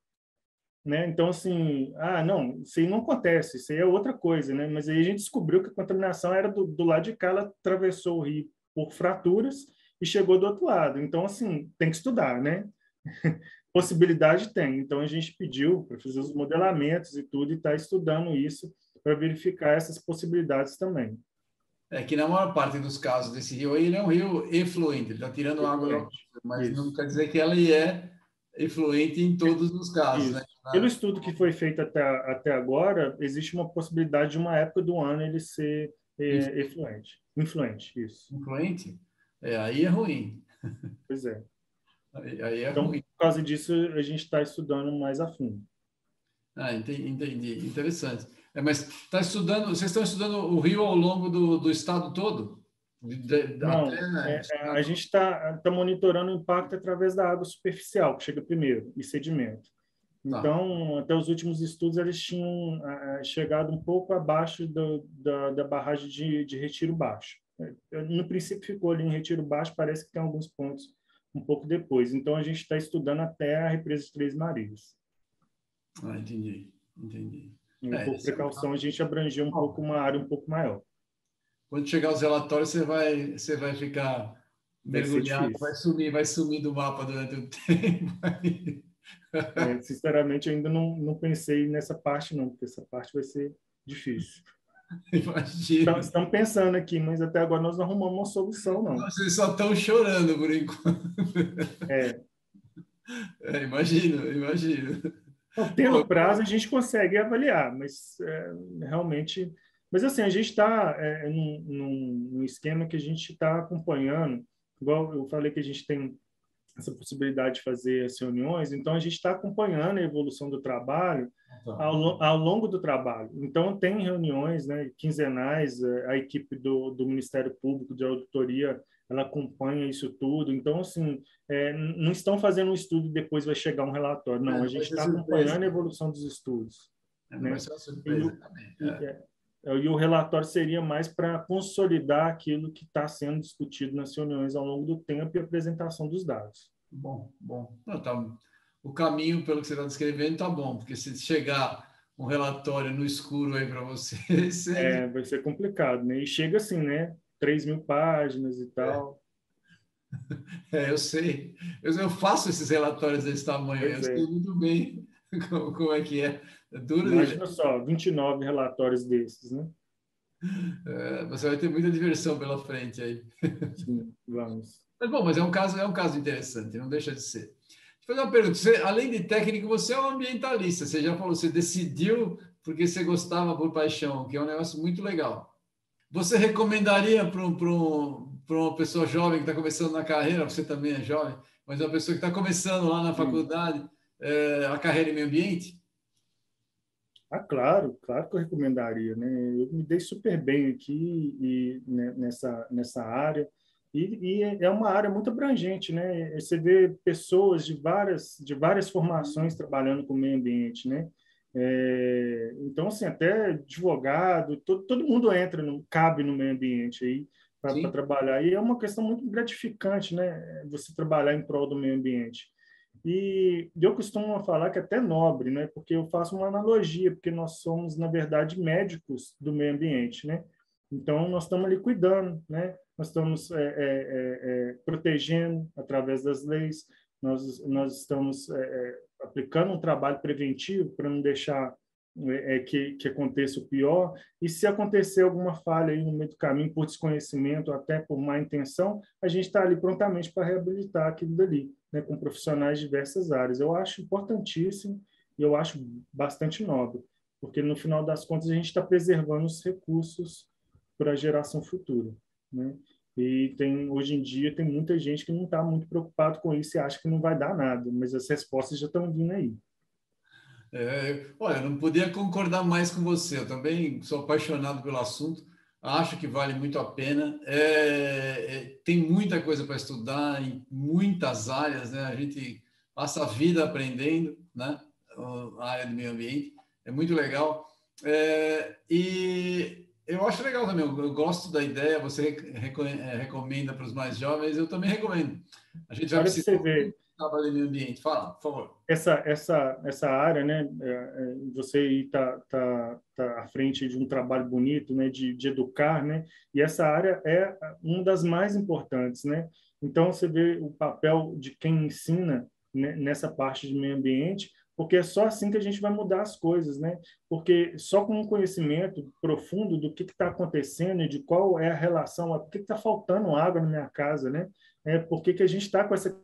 né? Então assim, ah, não, isso aí não acontece, isso aí é outra coisa, né? Mas aí a gente descobriu que a contaminação era do, do lado de cá, ela atravessou o rio por fraturas e chegou do outro lado. Então assim, tem que estudar, né? Possibilidade tem. Então, a gente pediu para fazer os modelamentos e tudo, e está estudando isso para verificar essas possibilidades também. É que na maior parte dos casos desse rio aí, ele é um rio efluente, ele está tirando água, mas isso. não quer dizer que ela é efluente em todos os casos, né? pelo estudo que foi feito até, até agora, existe uma possibilidade de uma época do ano ele ser é, influente. Influente, isso. Influente? É, aí é ruim. Pois é. Aí, aí é então, ruim. por causa disso, a gente está estudando mais a fundo. Ah, entendi, entendi. interessante. É, mas está estudando, vocês estão estudando o rio ao longo do, do estado todo? De, Não, até, é, é, a gente está tá monitorando o impacto através da água superficial, que chega primeiro, e sedimento. Tá. Então, até os últimos estudos, eles tinham chegado um pouco abaixo do, da, da barragem de, de retiro baixo. É, no princípio, ficou ali em retiro baixo, parece que tem alguns pontos um pouco depois. Então, a gente está estudando até a represa de Três Marias. Ah, entendi, entendi. E, é, por precaução, é... a gente abrangeu um pouco uma área um pouco maior. Quando chegar os relatórios, você vai, você vai ficar mergulhado, vai sumir, vai sumir do mapa durante o tempo. É, sinceramente, ainda não, não pensei nessa parte, não, porque essa parte vai ser difícil. Imagina. Estamos pensando aqui, mas até agora nós não arrumamos uma solução, não. Vocês só estão chorando por enquanto. É. é imagino, imagino. Então, tendo prazo, a gente consegue avaliar, mas é, realmente. Mas assim, a gente está é, num, num, esquema que a gente está acompanhando, igual eu falei que a gente tem essa possibilidade de fazer as reuniões, então a gente está acompanhando a evolução do trabalho tá. ao, ao, longo do trabalho. Então tem reuniões né, quinzenais, é, a equipe do, do Ministério Público de Auditoria ela acompanha isso tudo. Então, assim, é, não estão fazendo um estudo e depois vai chegar um relatório. Não, é, a gente está acompanhando a evolução dos estudos. É, né? Surpresa e. É. É, e o relatório seria mais para consolidar aquilo que está sendo discutido nas reuniões ao longo do tempo e apresentação dos dados. Bom, bom. Não, tá, o caminho, pelo que você está descrevendo, está bom, porque se chegar um relatório no escuro aí para você... É, vai ser complicado, né? E chega assim, né? 3 mil páginas e tal. É, eu sei. Eu, eu, faço esses relatórios desse tamanho, pois eu é. sei muito bem como, como, é que é. É duro. Imagina só, 29 relatórios desses, né? É, você vai ter muita diversão pela frente aí. Sim, vamos. Mas bom, mas é um caso, é um caso interessante, não deixa de ser. Deixa eu fazer uma pergunta. Você, além de técnico, você é um ambientalista. Você já falou, você decidiu porque você gostava por paixão, que é um negócio muito legal. Você recomendaria para um, um, uma pessoa jovem que está começando na carreira, você também é jovem, mas uma pessoa que está começando lá na faculdade, é, a carreira em meio ambiente? Ah, claro, claro que eu recomendaria. Né? Eu me dei super bem aqui e, né, nessa, nessa área. E, e, é uma área muito abrangente, né? Você vê pessoas de várias, de várias formações trabalhando com o meio ambiente, né? É, então, assim, até advogado, todo, todo mundo entra, no, cabe no meio ambiente aí para trabalhar. E é uma questão muito gratificante, né? Você trabalhar em prol do meio ambiente. E eu costumo falar que é até nobre, né? Porque eu faço uma analogia, porque nós somos, na verdade, médicos do meio ambiente, né? Então, nós estamos ali cuidando, né? Nós estamos é, é, é, é protegendo através das leis, nós, nós estamos é, é, aplicando um trabalho preventivo para não deixar é, que, que aconteça o pior. E se acontecer alguma falha aí no meio do caminho, por desconhecimento, até por má intenção, a gente está ali prontamente para reabilitar aquilo dali, né, com profissionais de diversas áreas. Eu acho importantíssimo e eu acho bastante nobre, porque no final das contas a gente está preservando os recursos para a geração futura. Né? E tem, hoje em dia tem muita gente que não está muito preocupado com isso e acha que não vai dar nada, mas as respostas já estão vindo aí. É, olha, não podia concordar mais com você. Eu também sou apaixonado pelo assunto, acho que vale muito a pena. É, é, tem muita coisa para estudar em muitas áreas, né? A gente passa a vida aprendendo, né? A área do meio ambiente é muito legal. É, e eu acho legal também, eu, gosto da ideia, você é, recomenda para os mais jovens, eu também recomendo. A gente vai precisar ver trabalho no ambiente. Fala, por favor. Essa, essa, essa área, né, é, é, você está tá, tá à frente de um trabalho bonito, né, de, de educar, né, e essa área é uma das mais importantes, né. Então, você vê o papel de quem ensina né, nessa parte de meio ambiente, porque é só assim que a gente vai mudar as coisas, né? Porque só com um conhecimento profundo do que está acontecendo e de qual é a relação, por que está faltando água na minha casa, né? É, por que, que a gente está com essa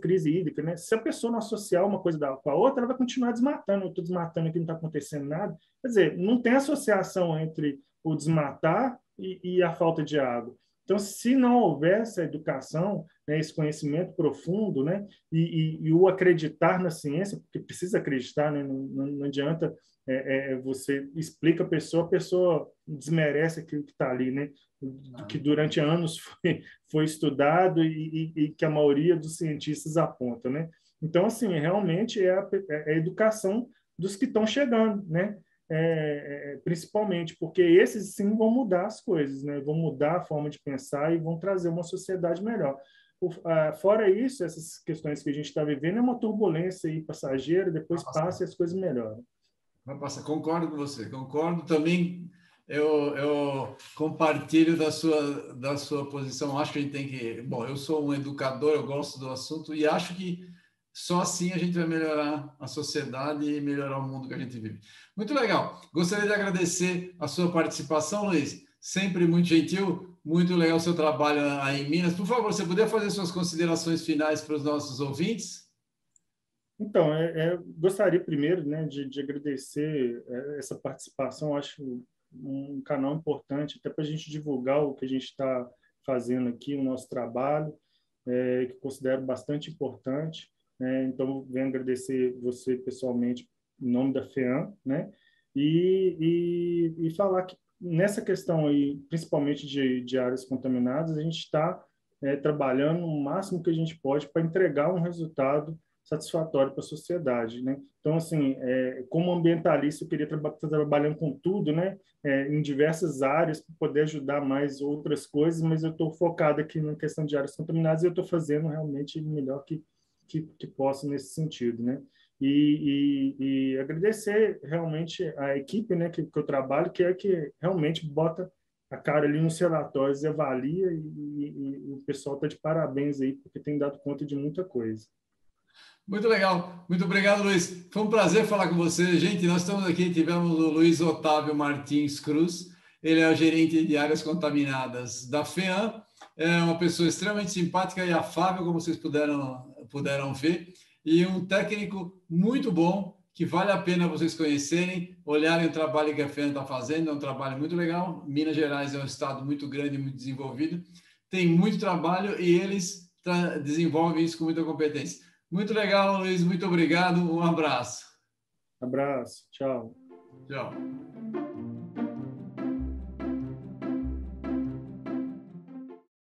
crise hídrica, né? Se a pessoa não associar uma coisa com a outra, ela vai continuar desmatando. Eu estou desmatando aqui, não está acontecendo nada. Quer dizer, não tem associação entre o desmatar e, e a falta de água. Então, se não houver essa educação, né, esse conhecimento profundo, né, e, e, e, o acreditar na ciência, porque precisa acreditar, né, não, não, adianta é, é, você explica a pessoa, a pessoa desmerece aquilo que está ali, né, que durante anos foi, foi estudado e, e, que a maioria dos cientistas aponta, né. Então, assim, realmente é a, é a educação dos que estão chegando, né, é, é, principalmente, porque esses sim vão mudar as coisas, né? vão mudar a forma de pensar e vão trazer uma sociedade melhor. O, a, fora isso, essas questões que a gente está vivendo é uma turbulência aí passageira, depois passa e as coisas melhoram. Vai passar, concordo com você, concordo também. Eu, eu compartilho da sua, da sua posição. Acho que a gente tem que. Bom, eu sou um educador, eu gosto do assunto e acho que só assim a gente vai melhorar a sociedade e melhorar o mundo que a gente vive. Muito legal. Gostaria de agradecer a sua participação, Luiz. Sempre muito gentil, muito legal o seu trabalho aí em Minas. Por favor, você poderia fazer suas considerações finais para os nossos ouvintes? Então, é, é, gostaria primeiro né, de, de agradecer é, essa participação. Acho um canal importante até para a gente divulgar o que a gente está fazendo aqui, o nosso trabalho, é, que considero bastante importante. Né? Então, venho agradecer você pessoalmente em nome da FEAM, né? E, e, e falar que nessa questão aí, principalmente de, de áreas contaminadas, a gente está é, trabalhando o máximo que a gente pode para entregar um resultado satisfatório para a sociedade, né? Então, assim, é, como ambientalista, eu queria estar tra trabalhando com tudo, né? É, em diversas áreas para poder ajudar mais outras coisas, mas eu estou focado aqui na questão de áreas contaminadas e eu estou fazendo realmente o melhor que, que, que posso nesse sentido, né? E, e, e, agradecer realmente a equipe né, que, que, eu trabalho, que é que realmente bota a cara ali nos relatórios e avalia, e, e o pessoal está de parabéns aí, porque tem dado conta de muita coisa. Muito legal, muito obrigado, Luiz. Foi um prazer falar com você. Gente, nós estamos aqui, tivemos o Luiz Otávio Martins Cruz, ele é o gerente de áreas contaminadas da FEAM, é uma pessoa extremamente simpática e afável, como vocês puderam, puderam ver e um técnico muito bom que vale a pena vocês conhecerem, olharem o trabalho que a FEAN está fazendo, é um trabalho muito legal. Minas Gerais é um estado muito grande, muito desenvolvido, tem muito trabalho e eles desenvolvem isso com muita competência. Muito legal, Luiz, muito obrigado, um abraço. Abraço, tchau. Tchau.